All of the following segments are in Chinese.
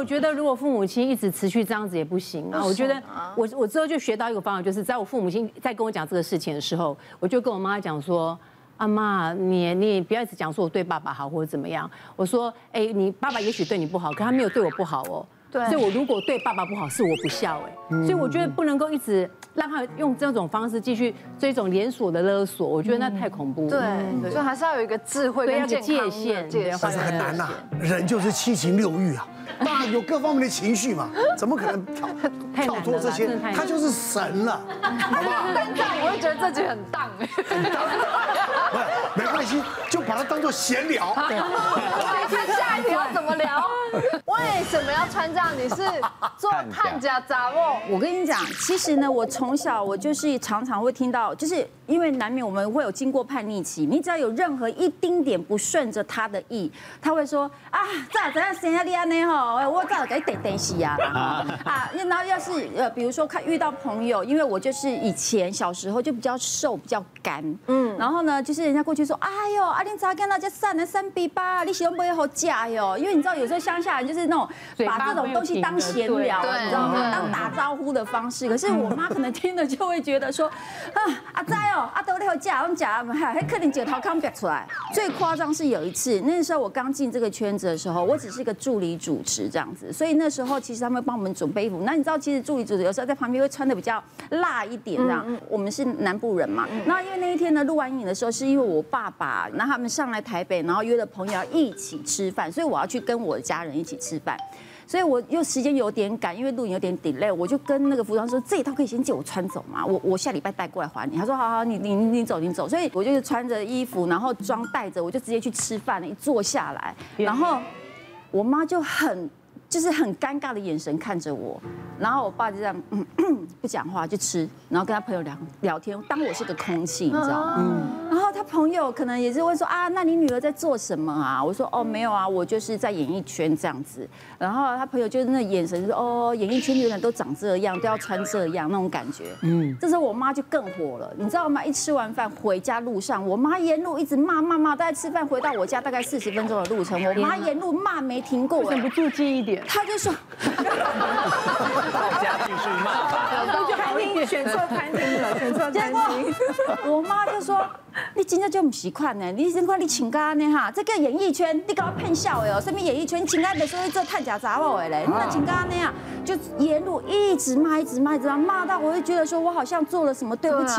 我觉得如果父母亲一直持续这样子也不行啊。我觉得我我之后就学到一个方法，就是在我父母亲在跟我讲这个事情的时候，我就跟我妈讲说：“阿妈，你你不要一直讲说我对爸爸好或者怎么样。”我说：“哎，你爸爸也许对你不好，可他没有对我不好哦。”对，所以我如果对爸爸不好，是我不孝哎。所以我觉得不能够一直让他用这种方式继续这种连锁的勒索，我觉得那太恐怖了。对，所以还是要有一个智慧跟界限，但是很难呐，人就是七情六欲啊，爸有各方面的情绪嘛，怎么可能跳跳脱这些？他就是神了，好不好？但这样我会觉得自己很荡 哎。没关系，就把它当做闲聊。对？为什么要穿这样？你是 做探假杂哦？我跟你讲，其实呢，我从小我就是常常会听到，就是因为难免我们会有经过叛逆期，你只要有任何一丁点不顺着他的意，他会说啊，咋怎样生下你安呢？吼，我咋给等等死啊？啊，然后要是呃，比如说看遇到朋友，因为我就是以前小时候就比较瘦，比较干，嗯，然后呢，就是人家过去说，哎呦，阿玲咋跟大家散了三比八，你喜欢不会好假哟？因为你知道有时候乡下人就是那种把这种东西当闲聊，你知道吗？当打招呼的方式。可是我妈可能听了就会觉得说，啊，阿仔哦，阿都你好假，我们假，还还可能九桃康表出来。最夸张是有一次，那时候我刚进这个圈子的时候，我只是一个助理主持这样子，所以那时候其实他们会帮我们准备衣服。那你知道，其实助理主持有时候在旁边会穿的比较辣一点这样。我们是南部人嘛，那因为那一天呢录完影的时候，是因为我爸爸，那他们上来台北，然后约了朋友要一起吃饭，所以我要去跟我的家人一起吃饭。所以我又时间有点赶，因为录影有点 delay，我就跟那个服装说，这一套可以先借我穿走嘛？我我下礼拜带过来还你。他说好好，你你你走你走。所以我就是穿着衣服，然后妆带着，我就直接去吃饭了。一坐下来，然后我妈就很就是很尴尬的眼神看着我，然后我爸就这样嗯 不讲话就吃，然后跟他朋友聊聊天，当我是个空气，你知道吗？嗯。他朋友可能也是问说啊，那你女儿在做什么啊？我说哦没有啊，我就是在演艺圈这样子。然后他朋友就是那眼神说哦，演艺圈的人都长这样，都要穿这样那种感觉。嗯，这时候我妈就更火了，你知道吗？一吃完饭回家路上，我妈沿路一直骂骂骂，大概吃饭回到我家大概四十分钟的路程，我妈沿路骂没停过。忍不住近一点，她就说，家继续骂，选错餐厅了，选错餐厅。我妈就说。你今天就不习惯呢？你真快你请假呢哈？这个演艺圈你搞骗笑的哦？什么演艺圈请假的时候做探假杂货的嘞？你那请假那样就沿路一直骂，一直骂，一直骂，骂到我会觉得说我好像做了什么对不起，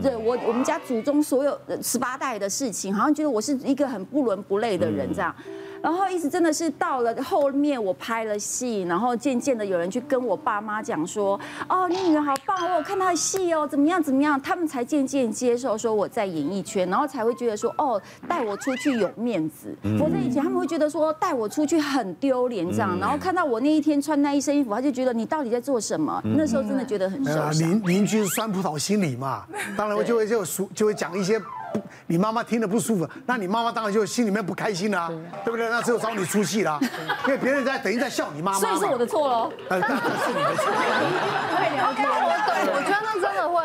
对我我们家祖宗所有十八代的事情，好像觉得我是一个很不伦不类的人这样。然后一直真的是到了后面，我拍了戏，然后渐渐的有人去跟我爸妈讲说，哦，你女儿好棒哦，我看她的戏哦，怎么样怎么样，他们才渐渐接受说我在演艺圈，然后才会觉得说，哦，带我出去有面子。否则以前他们会觉得说带我出去很丢脸这样，然后看到我那一天穿那一身衣服，他就觉得你到底在做什么？那时候真的觉得很受伤。邻邻居酸葡萄心理嘛，当然我就会就说就会讲一些。你妈妈听得不舒服，那你妈妈当然就心里面不开心啦，对不对？那只有找你出气啦，因为别人在等于在笑你妈妈。所以是我的错喽。呃，是你的错。会聊天，对，我觉得那真的会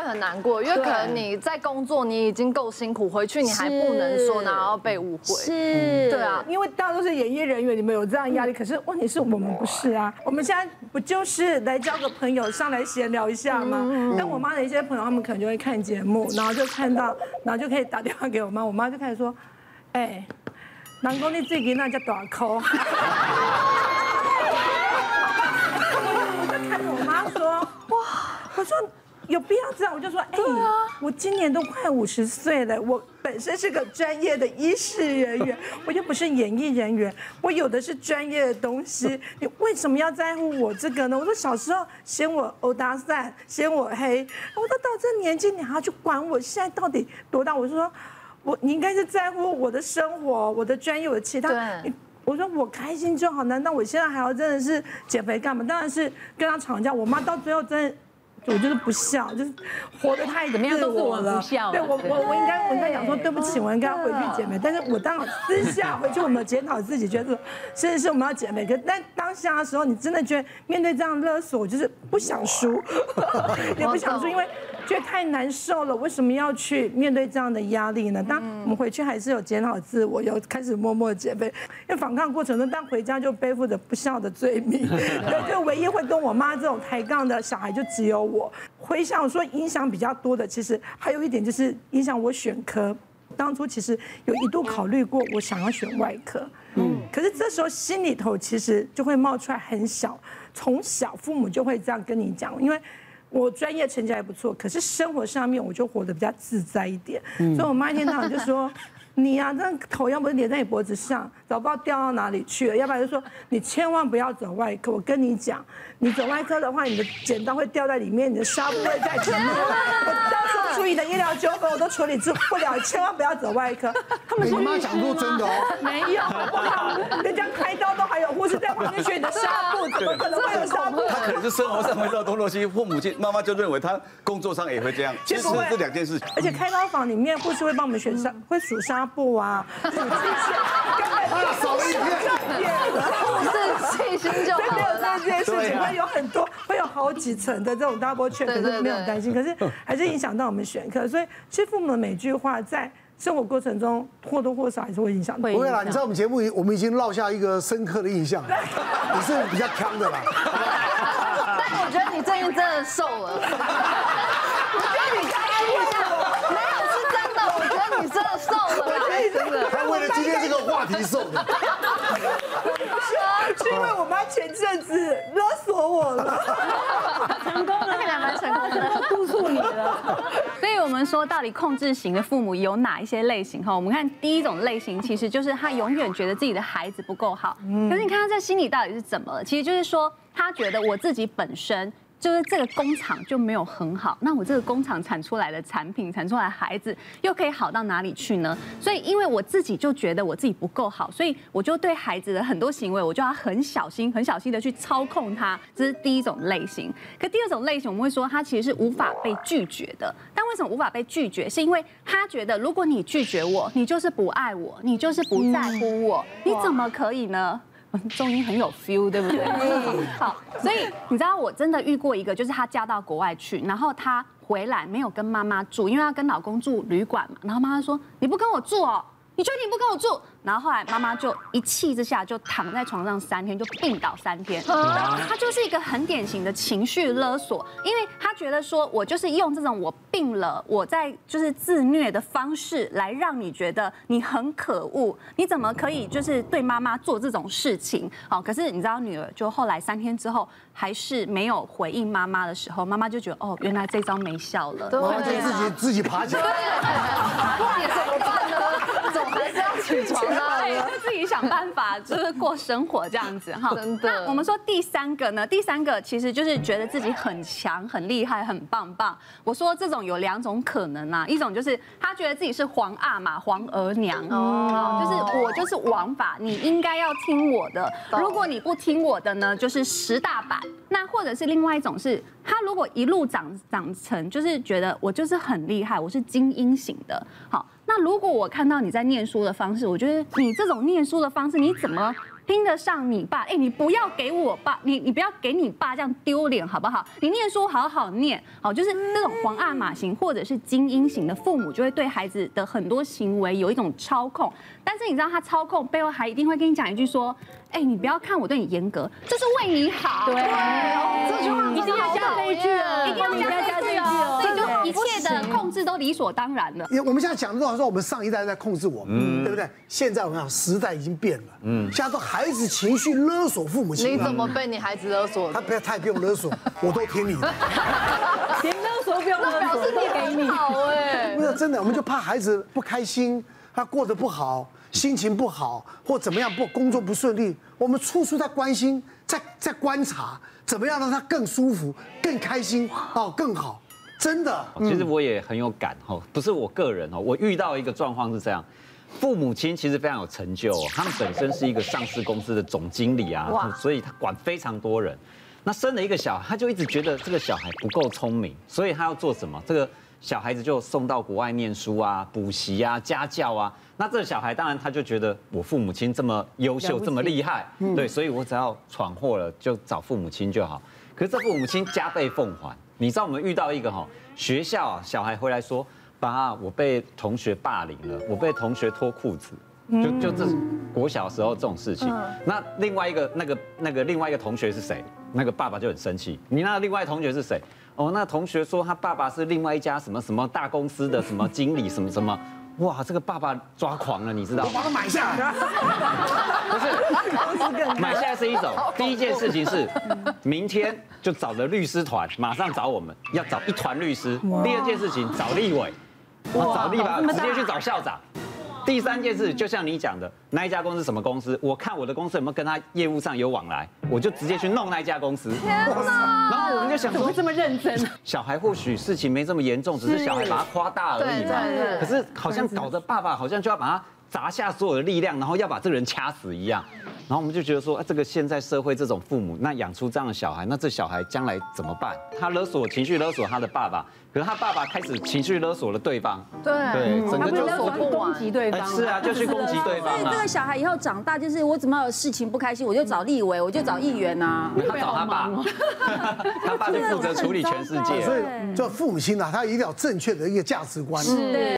很难过，因为可能你在工作，你已经够辛苦，回去你还不能说，然后被误会。是，对啊，因为大家都是演艺人员，你们有这样压力，可是问题是我们不是啊。我们现在不就是来交个朋友，上来闲聊一下吗？但我妈的一些朋友，他们可能就会看节目，然后就看到，然后就可以打电话给。我妈，我妈就开始说：“哎，南宫你最近那叫大口。”我就看着我妈说：“哇，我说有必要这样？”我就说：“哎，我今年都快五十岁了，我本身是个专业的医事人员，我又不是演艺人员，我有的是专业的东西，你为什么要在乎我这个呢？”我说：“小时候嫌我欧搭讪，嫌我黑，我说到这年纪你还要去管我现在到底多大？”我就说。我你应该是在乎我的生活，我的专业，我的其他。对。我说我开心就好，难道我现在还要真的是减肥干嘛？当然是跟他吵架。我妈到最后真的，我就是不笑，就是活得太怎么样都是我不孝。对我我我应该我应该讲说对不起，我应该回去减肥。但是我当私下回去，我没有检讨自己，觉得甚至是我们要减肥。可但当下的时候，你真的觉得面对这样勒索，我就是不想输，也不想输，因为。觉得太难受了，为什么要去面对这样的压力呢？当我们回去还是有检讨自我，有开始默默减肥，因为反抗过程中，但回家就背负着不孝的罪名，对，就唯一会跟我妈这种抬杠的小孩就只有我。回想说影响比较多的，其实还有一点就是影响我选科。当初其实有一度考虑过，我想要选外科，嗯，可是这时候心里头其实就会冒出来很小，从小父母就会这样跟你讲，因为我专业成绩还不错，可是生活上面我就活得比较自在一点，所以我妈一天到晚就说。你呀、啊，那头要不是连在你脖子上，早不知道掉到哪里去了。要不然就说你千万不要走外科。我跟你讲，你走外科的话，你的剪刀会掉在里面，你的纱布会在里面。我到时候处理的医疗纠纷我都处理治不了，千万不要走外科。他们说你妈讲过真的哦？没有，好不好人家开刀都还有护士在旁边学你的纱布，怎么可能会有纱布？他可能是生活上会到东西，父母亲妈妈就认为他工作上也会这样。其实是这两件事情。而且开刀房里面护士会帮我们选纱，会数纱。布啊，数这些，少了一片，是细心就好了。这件事情会有很多，会有好几层的这种 double check，可是没有担心，可是还是影响到我们选课。所以，其实父母的每句话在生活过程中或多或少还是会影响。不会啦，你知道我们节目，我们已经落下一个深刻的印象，你是比较强的啦。但我觉得你开心一下，没有是真的我觉得你真的瘦了。真的。他为了今天这个话题瘦的，是因为我妈前阵子勒索我了，成功了，看起来蛮成功的，督促你了。所以我们说，到底控制型的父母有哪一些类型？哈，我们看第一种类型，其实就是他永远觉得自己的孩子不够好。可是你看他在心里到底是怎么了？其实就是说，他觉得我自己本身。就是这个工厂就没有很好，那我这个工厂产出来的产品，产出来的孩子又可以好到哪里去呢？所以因为我自己就觉得我自己不够好，所以我就对孩子的很多行为，我就要很小心、很小心的去操控他。这是第一种类型。可第二种类型，我们会说他其实是无法被拒绝的。但为什么无法被拒绝？是因为他觉得如果你拒绝我，你就是不爱我，你就是不在乎我，你怎么可以呢？中音很有 feel，对不对？好，所以你知道我真的遇过一个，就是她嫁到国外去，然后她回来没有跟妈妈住，因为她跟老公住旅馆嘛，然后妈妈说：“你不跟我住哦。”你确定不跟我住？然后后来妈妈就一气之下就躺在床上三天，就病倒三天。然后他就是一个很典型的情绪勒索，因为她觉得说我就是用这种我病了，我在就是自虐的方式来让你觉得你很可恶，你怎么可以就是对妈妈做这种事情？好，可是你知道女儿就后来三天之后还是没有回应妈妈的时候，妈妈就觉得哦，原来这招没效了，妈妈就自己自己爬起来。还是要起床啊！自己想办法，就是过生活这样子哈。真的。那我们说第三个呢？第三个其实就是觉得自己很强、很厉害、很棒棒。我说这种有两种可能啊，一种就是他觉得自己是皇阿玛、皇额娘，哦，就是我就是王法，你应该要听我的。如果你不听我的呢，就是十大板。那或者是另外一种是，他如果一路长长成，就是觉得我就是很厉害，我是精英型的。好。那如果我看到你在念书的方式，我觉得你这种念书的方式，你怎么拼得上你爸？哎，你不要给我爸，你你不要给你爸这样丢脸好不好？你念书好好念，好，就是这种皇阿玛型或者是精英型的父母，就会对孩子的很多行为有一种操控。但是你知道他操控背后还一定会跟你讲一句说，哎，你不要看我对你严格，这是为你好。对，这句话一定要加这一句啊，一定要加这一切的控制都理所当然了。因为我们现在讲的都好像说我们上一代在控制我们，对不对？现在我们讲时代已经变了，嗯，现在都孩子情绪勒索父母亲。你怎么被你孩子勒索？他不要，他也不用勒索，我都听你的。连勒索不用勒索，表示你给你好哎。不是真的，我们就怕孩子不开心，他过得不好，心情不好，或怎么样不工作不顺利，我们处处在关心，在在观察，怎么样让他更舒服、更开心哦，更好。真的，其实我也很有感哈，不是我个人哦，我遇到一个状况是这样，父母亲其实非常有成就，他们本身是一个上市公司的总经理啊，所以他管非常多人，那生了一个小孩，他就一直觉得这个小孩不够聪明，所以他要做什么？这个小孩子就送到国外念书啊，补习啊，家教啊，那这个小孩当然他就觉得我父母亲这么优秀，这么厉害，对，所以我只要闯祸了就找父母亲就好，可是这父母亲加倍奉还。你知道我们遇到一个哈学校啊，小孩回来说，爸，我被同学霸凌了，我被同学脱裤子。就就这国小时候这种事情，那另外一个那个那个另外一个同学是谁？那个爸爸就很生气。你那个另外同学是谁？哦，那同学说他爸爸是另外一家什么什么大公司的什么经理什么什么。哇，这个爸爸抓狂了，你知道吗？我把它买下来。不是，买下来是一种。第一件事情是，明天就找了律师团，马上找我们要找一团律师。第二件事情找立委，找立委直接去找校长。第三件事，就像你讲的，那一家公司什么公司？我看我的公司有没有跟他业务上有往来，我就直接去弄那一家公司。天哪！然后我们就想说，怎么会这么认真？小孩或许事情没这么严重，只是小孩把他夸大而已嘛。可是好像搞得爸爸好像就要把他砸下所有的力量，然后要把这个人掐死一样。然后我们就觉得说，啊，这个现在社会这种父母，那养出这样的小孩，那这小孩将来怎么办？他勒索情绪勒索他的爸爸，可是他爸爸开始情绪勒索了对方。对对，整个就勒索攻击对方。是啊，就去攻击对方。所以这个小孩以后长大，就是我怎么有事情不开心，我就找立委，我就找议员啊。他找他爸，他爸就负责处理全世界。所以，就父母亲呢，他一定要正确的一个价值观。是。